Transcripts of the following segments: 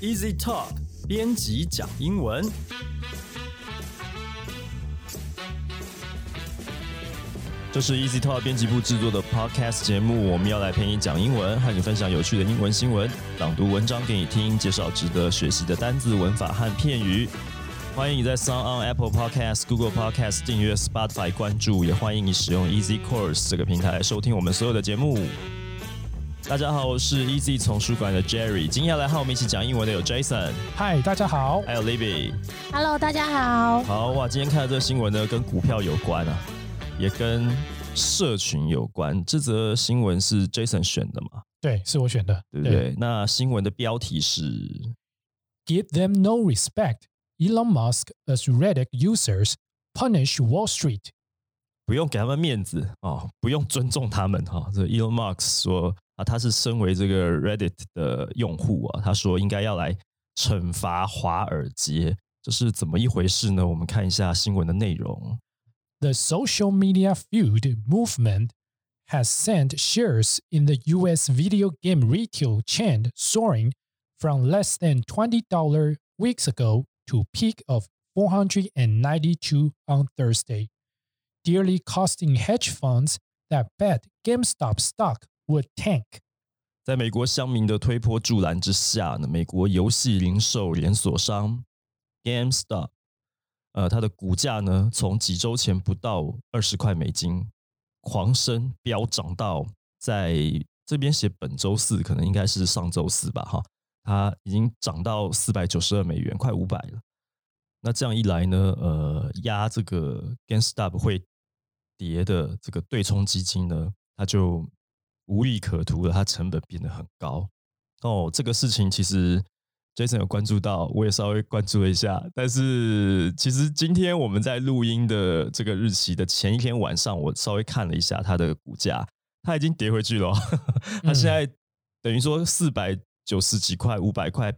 Easy Talk 编辑讲英文。这是 Easy Talk 编辑部制作的 Podcast 节目，我们要来陪你讲英文，和你分享有趣的英文新闻，朗读文章给你听，介绍值得学习的单字、文法和片语。欢迎你在 Sound on Apple Podcast、Google Podcast 订阅 Spotify 关注，也欢迎你使用 Easy Course 这个平台收听我们所有的节目。大家好，我是 Easy 丛书馆的 Jerry，今天要来和我们一起讲英文的有 Jason，嗨，大家好。还有 Libby。Hello，大家好。好哇，今天看到这个新闻呢，跟股票有关啊，也跟社群有关。这则新闻是 Jason 选的嘛，对，是我选的，对不对？那新闻的标题是 Give them no respect. Elon Musk as Reddit users punish Wall Street. 不用给他们面子哦，不用尊重他们哈、哦。这 Elon Musk 说啊，他是身为这个 Reddit 的用户啊，他说应该要来惩罚华尔街，这是怎么一回事呢？我们看一下新闻的内容。 The social media feud movement has sent shares in the US video game retail chain soaring from less than $20 weeks ago to peak of 492 on Thursday, Dearly costing hedge funds that bet GameStop stock would tank. 在美国乡民的推波助澜之下呢，美国游戏零售连锁商 GameStop，呃，它的股价呢，从几周前不到二十块美金狂升飙涨到在这边写本周四，可能应该是上周四吧，哈，它已经涨到四百九十二美元，快五百了。那这样一来呢，呃，压这个 GameStop 会跌的这个对冲基金呢，它就无利可图了，它成本变得很高。哦，这个事情其实 Jason 有关注到，我也稍微关注了一下。但是其实今天我们在录音的这个日期的前一天晚上，我稍微看了一下它的股价，它已经跌回去了哦。它现在等于说四百九十几块、五百块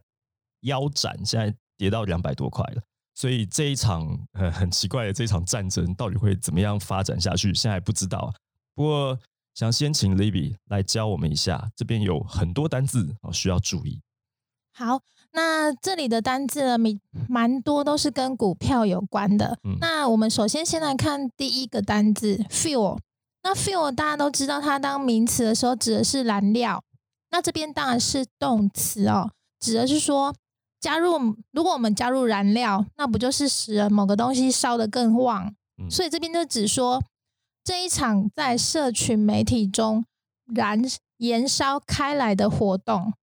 腰斩，现在跌到两百多块了。所以这一场很很奇怪的这一场战争到底会怎么样发展下去，现在还不知道啊。不过想先请 Libby 来教我们一下，这边有很多单字哦需要注意。好，那这里的单字呢，蛮蛮多都是跟股票有关的。嗯那我们首先先来看第一个单字 fuel。那 fuel 大家都知道，它当名词的时候指的是燃料。那这边当然是动词哦，指的是说加入。如果我们加入燃料，那不就是使某个东西烧得更旺？嗯所以这边就指说这一场在社群媒体中燃燃烧开来的活动。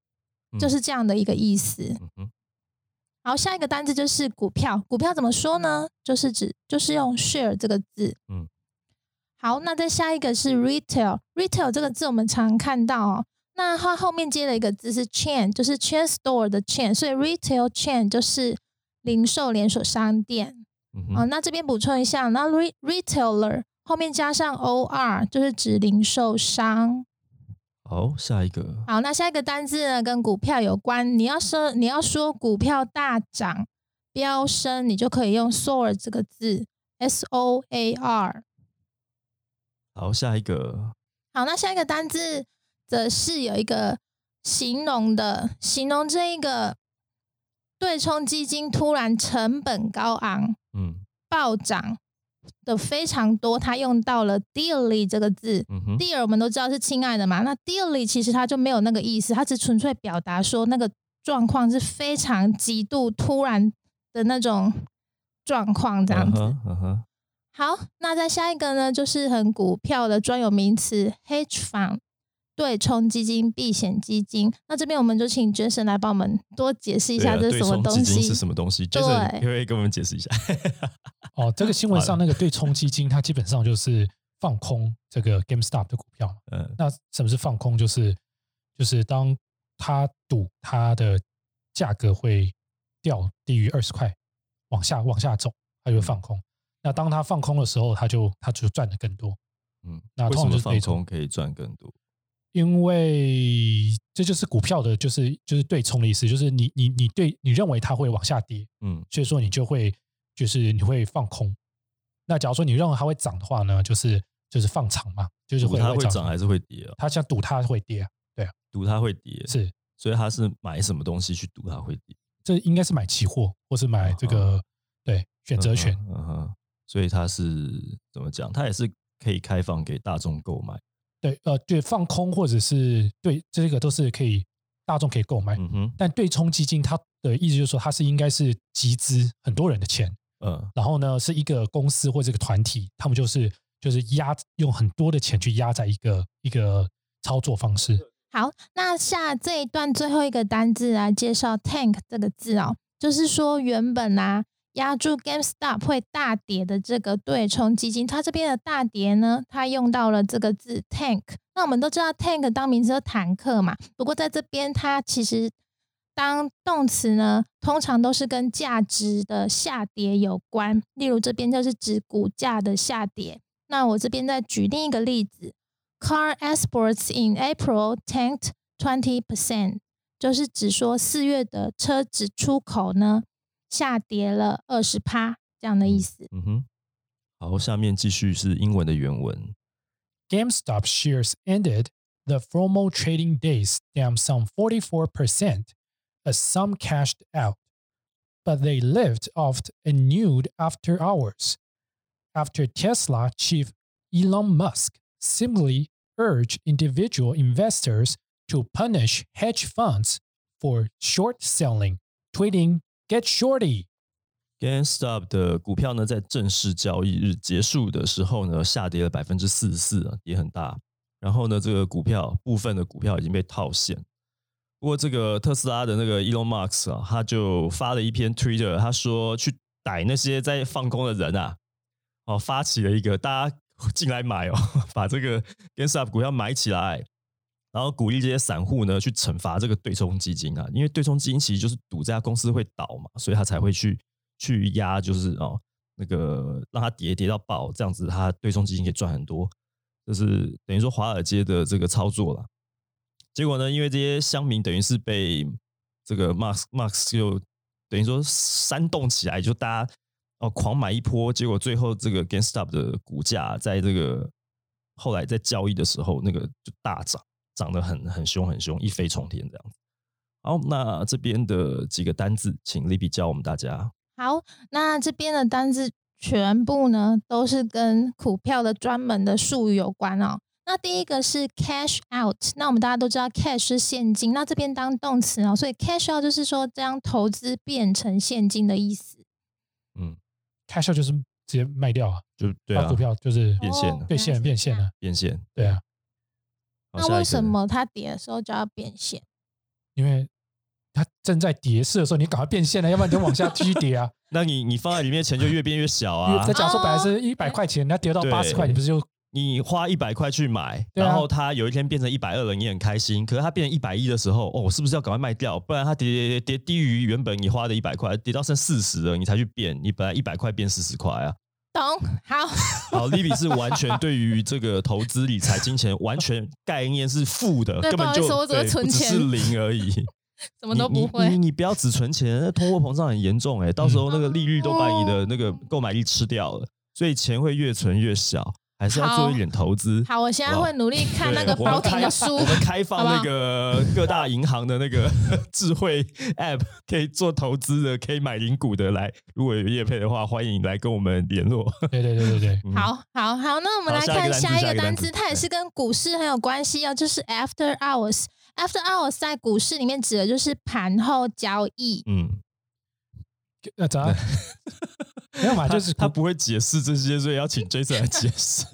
嗯就是这样的一个意思。好，下一个单字就是股票。股票怎么说呢？就是指就是用 share 这个字。嗯，好，那再下一个是 retail。retail 这个字我们常看到哦。那它后面接了一个字是 chain，就是 chain store 的 chain，所以 retail chain 就是零售连锁商店。嗯哦，那这边补充一下，那 re retailer 后面加上 or 就是指零售商。好，下一个，好，那下一个单字呢，跟股票有关。你要说你要说股票大涨、飙升，你就可以用 soar 这个字，s o a r。好，下一个，好，那下一个单字则是有一个形容的，形容这一个对冲基金突然成本高昂、嗯暴涨的非常多，他用到了 dearly 这个字。嗯哼，dear 我们都知道是亲爱的嘛，那 dearly 其实它就没有那个意思，它只纯粹表达说那个状况是非常极度突然的那种状况这样子。嗯好，那再下一个呢，就是很股票的专有名词 hedge fund。对冲基金、避险基金，那这边我们就请 Jason 来帮我们多解释一下这是什么东对冲基金西。是什么东西？Jason 对可不可以跟我们解释一下？哦，这个新闻上那个对冲基金，它基本上就是放空这个 GameStop 的股票。嗯那什么是放空？就是就是当他赌它的价格会掉低于二十块，往下往下走，他就会放空。那当他放空的时候，他就他就赚的更多，嗯，那通为什么放常就是对冲空可以赚更多？因为这就是股票的，就是就是对冲的意思，就是你你你对你认为它会往下跌，嗯所以说你就会就是你会放空。那假如说你认为它会涨的话呢，就是就是放长嘛，就是会它会涨涨还是会跌啊？他想赌它会跌啊，赌它会跌，是所以他是买什么东西去赌它会跌？这应该是买期货或是买这个对选择权。嗯哼，所以它是怎么讲？它也是可以开放给大众购买。对，呃，对，放空或者是对这个都是可以大众可以购买。嗯哼，但对冲基金它的意思就是说，它是应该是集资很多人的钱，嗯然后呢是一个公司或这个团体，他们就是就是压用很多的钱去压在一个一个操作方式。好，那下这一段最后一个单字来介绍 tank 这个字哦，就是说原本啊压住 GameStop 会大跌的这个对冲基金，它这边的大跌呢，它用到了这个字 tank。那我们都知道 tank 当名词是坦克嘛，不过在这边它其实当动词呢，通常都是跟价值的下跌有关，例如这边就是指股价的下跌。那我这边再举另一个例子。Car exports in April tanked twenty percent，就是指说四月的车子出口呢下跌了二十趴这样的意思。嗯哼。好，下面继续是英文的原文。 GameStop shares ended the formal trading days down some 44% as some cashed out, but they lived off anew after hours. After Tesla chief Elon Musk similarly urged individual investors to punish hedge funds for short selling, tweeting, Get shorty! GameStop 的股票呢，在正式交易日结束的时候呢，下跌了百分之四十四啊，跌很大。然后呢，这个股票部分的股票已经被套现。不过，这个特斯拉的那个 Elon Musk 啊，他就发了一篇 Twitter，他说去逮那些在放空的人啊，哦，发起了一个大家进来买哦，把这个 GameStop 股票买起来，然后鼓励这些散户呢去惩罚这个对冲基金啊，因为对冲基金其实就是赌这家公司会倒嘛，所以他才会去去压，就是哦那个让它跌跌到爆，这样子他对冲基金可以赚很多，就是等于说华尔街的这个操作啦。结果呢，因为这些乡民等于是被这个 Max Max 就等于说煽动起来，就大家哦狂买一波，结果最后这个 GameStop 的股价在这个后来在交易的时候，那个就大涨，涨得很很凶很凶，一飞冲天这样子。好，那这边的几个单字，请 Libby 教我们大家。好，那这边的单字全部呢都是跟股票的专门的术语有关哦。那第一个是 cash out，那我们大家都知道 cash 是现金，那这边当动词哦，所以 cash out 就是说将投资变成现金的意思。嗯，cash out 就是直接卖掉啊，就对啊把股，票就是变现了变现变现了，变现。对啊，那为什么它跌的时候就要变现？因为它正在跌势的时候，你赶快变现了，要不然你就往下继续跌啊。那你你放在里面钱就越变越小啊因为在。讲说本来是一百块钱，它跌到八十块，你不是就你花一百块去买，然后它有一天变成一百二了，你很开心。可是它变成一百一的时候，哦，我是不是要赶快卖掉？不然它跌跌跌跌低于原本你花的一百块，跌到剩四十了，你才去变。你本来一百块变四十块啊。懂？好，好，Libby 是完全对于这个投资理财、金钱完全概念是负的，根本就不好意思我只会存钱是零而已。什么都你不会你你。你不要只存钱，那通货膨胀很严重哎、到时候那个利率都把你的那个购买力吃掉了，所以钱会越存越小，还是要做一点投资。好，我现在会努力看那个对我们 Broking 开的书我。们开放那个各大银行的那个 智慧 App，可以做投资的，可以买零股的来。如果有业配的话，欢迎来跟我们联络。对对对对对，嗯，好好好，那我们来看下一个单词，它也是跟股市很有关系哦，就是 after hours。after hours 在股市里面指的就是盘后交易。嗯，那怎样？没有嘛，就是股他不会解释这些，所以要请 Jason 来解释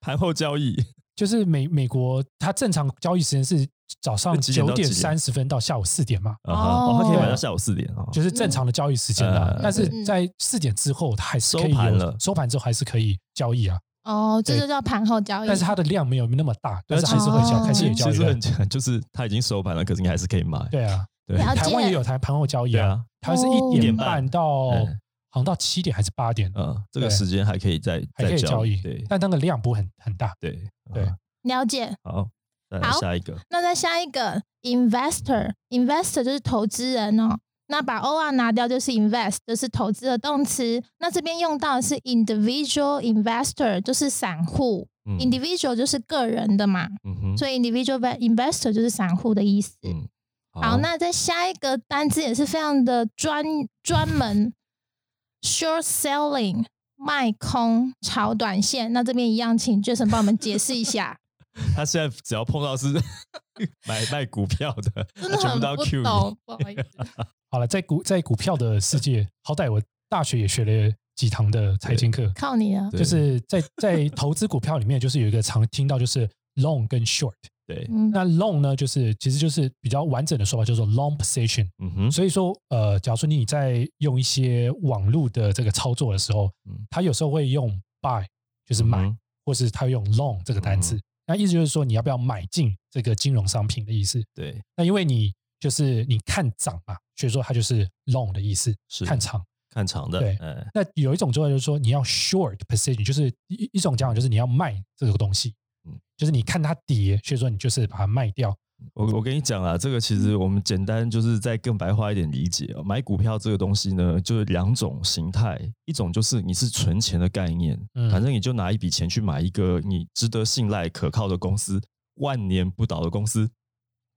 盘后交易。就是美美国，它正常交易时间是早上九点三十分到下午四点嘛，哦，它可以买到下午四点啊。就是正常的交易时间啦嗯。但是嗯在四点之后，它还是可以有收盘了收盘之后还是可以交易啊，哦，这就叫盘后交易。但是它的量没有那么大，但是对还是会交，哦还是也交易其实很。简单，就是它已经收盘了，可是你还是可以买。对啊，对台湾也有台盘后交易啊，它是哦一点半到嗯好像到七点还是八点，嗯，这个时间还可以再还可再以交易对，但那个量不会很很大。对对嗯了解。好，好下一个。那再下一个 investor，investor 就是投资人哦。那把 o r 拿掉就是 invest，就是投资的动词。那这边用到的是 individual investor，就是散户。嗯 individual 就是个人的嘛，嗯，所以 individual investor 就是散户的意思。嗯，好，那在下一个单字也是非常的专专门，short selling 卖空炒短线。那这边一样，请 Jason 帮我们解释一下。他现在只要碰到是 买卖股票的，真的很他全部都要不 Q 懂你。不好意思。好了，在股在股票的世界，好歹我大学也学了几堂的财经课，靠你啊。就是在在投资股票里面，就是有一个常听到就是 long 跟 short。对，嗯，那 long 呢，就是其实就是比较完整的说法，叫做 long position。嗯哼，所以说，呃，假如说你在用一些网络的这个操作的时候，嗯它有时候会用 buy，就是买，嗯或是它用 long 这个单词。嗯那意思就是说，你要不要买进这个金融商品的意思。对，那因为你就是你看涨嘛，所以说它就是 long 的意思，是看长。看长的，对嗯，那有一种做法就是说，你要 short position，就是一一种讲法就是你要卖这个东西，嗯就是你看它跌，所以说你就是把它卖掉。我我跟你讲啊，这个其实我们简单就是再更白话一点理解哦。买股票这个东西呢，就是两种形态，一种就是你是存钱的概念，嗯反正你就拿一笔钱去买一个你值得信赖、可靠的公司，万年不倒的公司，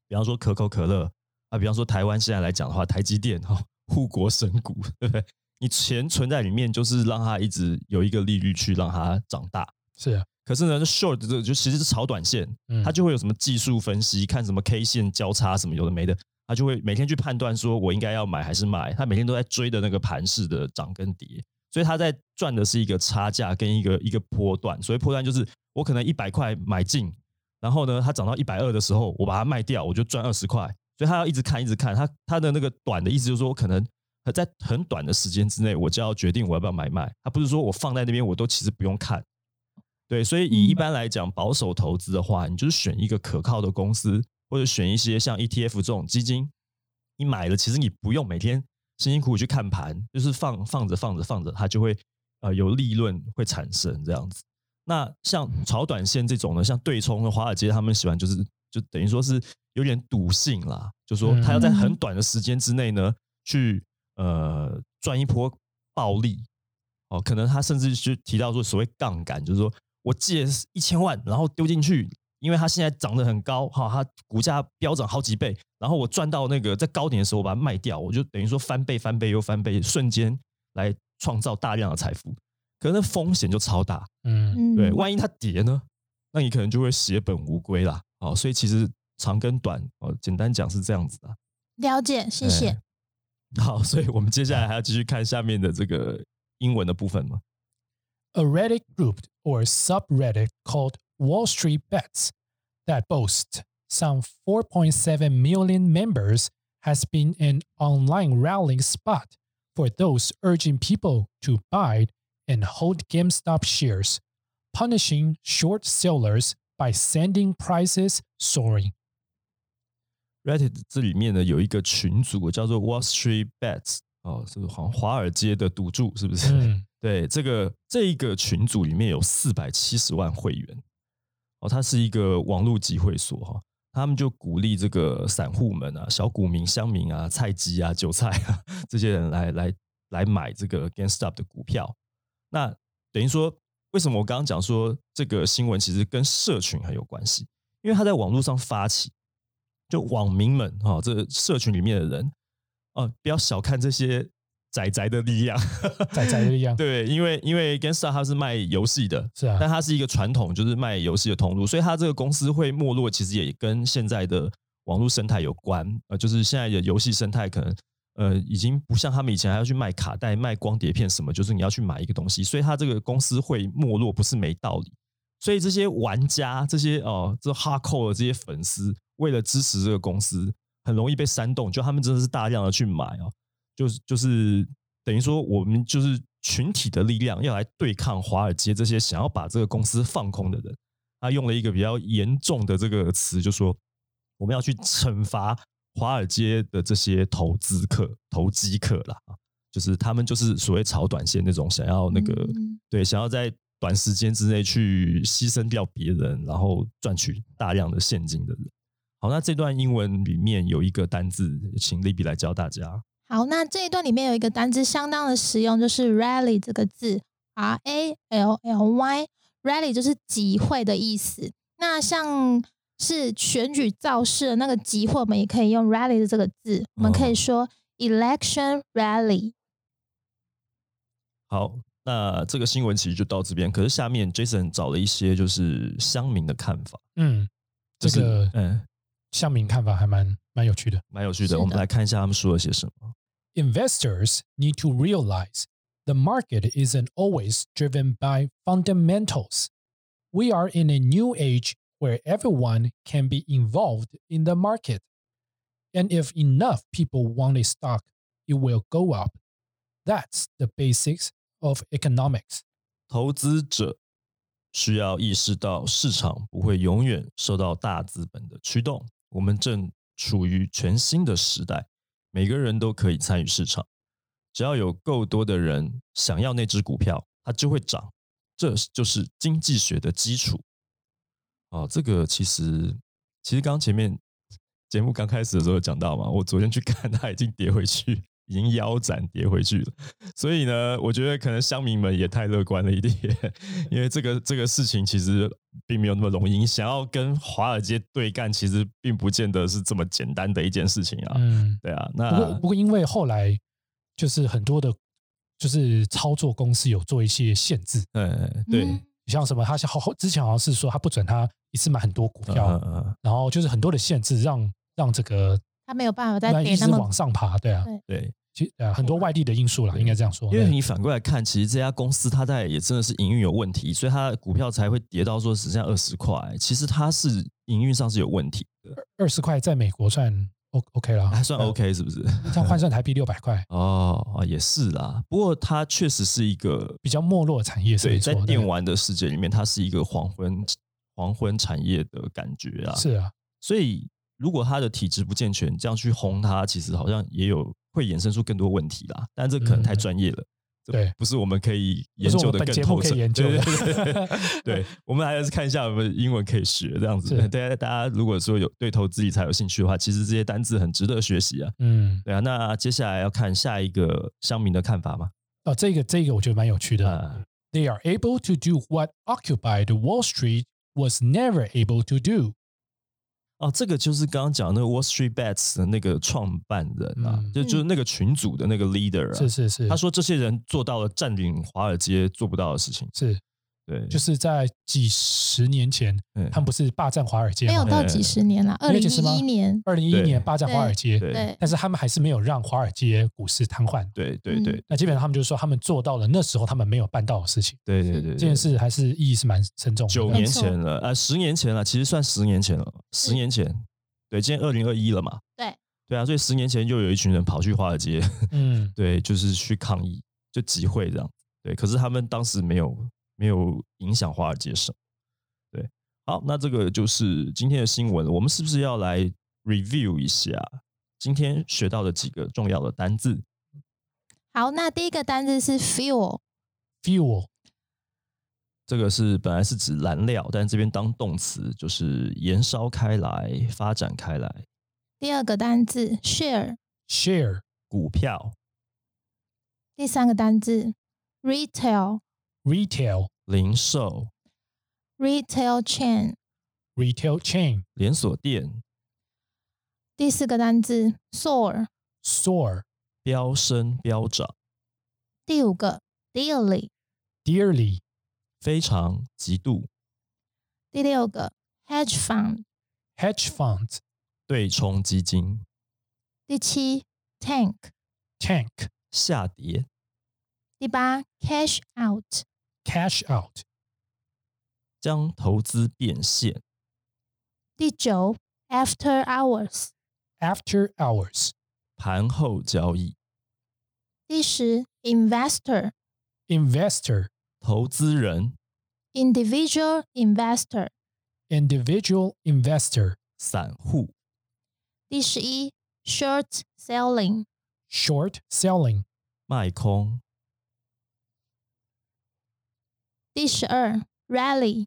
比方说可口可乐啊，比方说台湾现在来讲的话，台积电哈、护国神股，对不对？你钱存在里面，就是让它一直有一个利率去让它长大。是啊，可是呢，short 这个就其实是炒短线，嗯它就会有什么技术分析，看什么 K 线交叉什么有的没的，他就会每天去判断说我应该要买还是卖，他每天都在追的那个盘势的涨跟跌，所以他在赚的是一个差价跟一个一个波段，所以波段就是我可能一百块买进，然后呢它涨到一百二的时候，我把它卖掉，我就赚二十块，所以他要一直看一直看，他他的那个短的意思就是说我可能。在很短的时间之内，我就要决定我要不要买卖。他不是说我放在那边，我都其实不用看，对，所以以一般来讲，保守投资的话，你就是选一个可靠的公司，或者选一些像 ETF 这种基金，你买了，其实你不用每天辛辛苦苦去看盘，就是放放着放着放着，它就会呃有利润会产生这样子。那像炒短线这种呢，像对冲的华尔街，他们喜欢就是就等于说是有点赌性啦，就说他要在很短的时间之内呢，去呃赚一波暴利。哦，可能他甚至就提到说所谓杠杆，就是说我借一千万，然后丢进去，因为它现在涨得很高，哈，它股价飙涨好几倍，然后我赚到那个在高点的时候，我把它卖掉，我就等于说翻倍、翻倍又翻倍，瞬间来创造大量的财富。可是那风险就超大，嗯嗯，对，万一它跌呢，那你可能就会血本无归啦。哦，所以其实长跟短，哦，简单讲是这样子的。了解，谢谢。哎好，所以我们接下来还要继续看下面的这个英文的部分嘛。A Reddit group or subreddit called Wall Street Bets that boasts some 4.7 million members has been an online rallying spot for those urging people to buy and hold GameStop shares, punishing short sellers by sending prices soaring. Reddit 这里面呢有一个群组叫做 Wall Street Bets，哦，是好像华尔街的赌注，是不是？嗯 对，这个这一个群组里面有四百七十万会员，哦，它是一个网络集会所哈、他们就鼓励这个散户们啊、小股民、乡民啊、菜鸡啊、韭菜啊 这些人来来来买这个 GameStop 的股票。那等于说，为什么我刚刚讲说这个新闻其实跟社群很有关系？因为他在网络上发起，就网民们哈、哦，这社群里面的人，哦，不要小看这些仔仔的力量，仔仔的力量对，因为因为 GameStop 它是卖游戏的，是啊但它是一个传统就是卖游戏的通路，所以它这个公司会没落，其实也跟现在的网络生态有关。呃，就是现在的游戏生态可能呃已经不像他们以前还要去卖卡带、卖光碟片什么，就是你要去买一个东西，所以它这个公司会没落不是没道理。所以这些玩家、这些哦、这 hardcore 的这些粉丝，为了支持这个公司，很容易被煽动，就他们真的是大量的去买哦，就是就是等于说我们就是群体的力量要来对抗华尔街这些想要把这个公司放空的人。他用了一个比较严重的这个词，就说我们要去惩罚华尔街的这些投资客、投机客啦，啊，就是他们就是所谓炒短线那种想要那个、嗯对，想要在短时间之内去牺牲掉别人，然后赚取大量的现金的人。好，那这段英文里面有一个单字，请 Libby 来教大家。好，那这一段里面有一个单字相当的实用，就是 rally 这个字，R A L L Y，rally 就是集会的意思。那像是选举造势的那个集会，我们也可以用 rally 的这个字，我们可以哦说 election rally。好，那这个新闻其实就到这边。可是下面 Jason 找了一些就是乡民的看法，嗯，就是这个嗯乡民看法还蛮蛮有趣的。蛮有趣的。是的我们来看一下他们说了些什么。 Investors need to realize the market isn't always driven by fundamentals. We are in a new age where everyone can be involved in the market. And if enough people want a stock, it will go up. That's the basics of economics. 投资者需要意识到市场不会永远受到大资本的驱动。 我们正处于全新的时代，每个人都可以参与市场。只要有够多的人想要那只股票，它就会涨。这就是经济学的基础。哦，这个其实其实刚前面节目刚开始的时候有讲到嘛，我昨天去看，它已经跌回去，已经腰斩跌回去了。所以呢，我觉得可能乡民们也太乐观了一点，因为这个这个事情其实并没有那么容易。你想要跟华尔街对干，其实并不见得是这么简单的一件事情啊。嗯，对啊，那不过不过因为后来就是很多的，就是操作公司有做一些限制，嗯，对，嗯像什么，他像好后之前好像是说他不准他一次买很多股票，嗯嗯嗯然后就是很多的限制让让这个它没有办法再那一直跌那么往上爬，对啊，对对，其实呃很多外地的因素啦，对应该这样说。因为你反过来看，其实这家公司它在也真的是营运有问题，所以它的股票才会跌到说只剩下二十块。其实它是营运上是有问题的，二十块在美国算 O OK 了，还算呃 OK 是不是？这样换算台币六百块，哦啊，也是啦。不过它确实是一个比较没落的产业是对，没错对在电玩的世界里面，它是一个黄昏黄昏产业的感觉啊。是啊，所以如果他的体质不健全，这样去轰他，其实好像也有会衍生出更多问题啦。但这可能太嗯专业了，这对不是我们可以研究的更透彻。研究的 对对对对对，我们还是看一下我们英文可以学这样子。是大家大家如果说有对投资理财有兴趣的话，其实这些单字很值得学习啊。嗯，对啊，那接下来要看下一个乡民的看法吗？哦，这个这个我觉得蛮有趣的。啊 They are able to do what occupied Wall Street was never able to do. 哦，这个就是刚刚讲那个 Wall Street Bets 的那个创办人啊，嗯就就是那个群组的那个 leader 啊。是是是，他说这些人做到了占领华尔街做不到的事情。是对，就是在几十年前，嗯。他们不是霸占华尔街吗？没有到几十年了，二零一一年，二零一一年霸占华尔街，对。对，但是他们还是没有让华尔街股市瘫痪。嗯对对。对那基本上他们就是说，他们做到了那时候他们没有办到的事情。对对对，这件事还是意义是蛮深重的。九年前了，啊，十年前了，其实算十年前了，十年前，对，今天二零二一了嘛，对。对啊，所以十年前又有一群人跑去华尔街，嗯，对，就是去抗议，就集会这样，对，可是他们当时没有没有影响华尔街什么，对，好，那这个就是今天的新闻，我们是不是要来 review 一下今天学到的几个重要的单字？好，那第一个单字是 fuel，fuel 这个是本来是指燃料，但这边当动词就是燃烧开来、发展开来。第二个单字 share，share 股票、第三个单字 retail，retail retail 零售，retail、chain，retail chain 连锁店、第四个单字 soar，soar 飙升、飙涨、第五个 dearly，dearly 非常、极度、第六个 hedge fund，hedge funds 对冲基金、第七 tank，tank 下跌、第八 cash out，cash out 将投资变现、第九 after hours，after hours 盘后交易、第十，investor，investor，投资人 individual、investor，individual investor 散户、第十一 short selling，short selling 卖空、第十二 rally。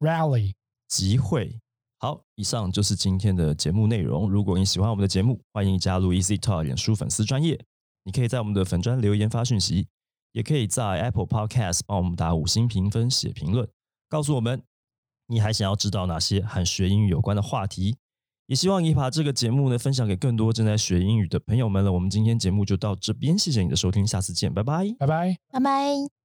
rally 集会。好，以上就是今天的节目内容。如果你喜欢我们的节目，欢迎加入 Easy Talk 脸书粉丝专业。你可以在我们的粉专留言发讯息，也可以在 Apple Podcast 帮我们打五星评分、写评论，告诉我们你还想要知道哪些和学英语有关的话题？也希望你把这个节目呢分享给更多正在学英语的朋友们了。我们今天节目就到这边，谢谢你的收听，下次见，拜拜。拜拜。拜拜。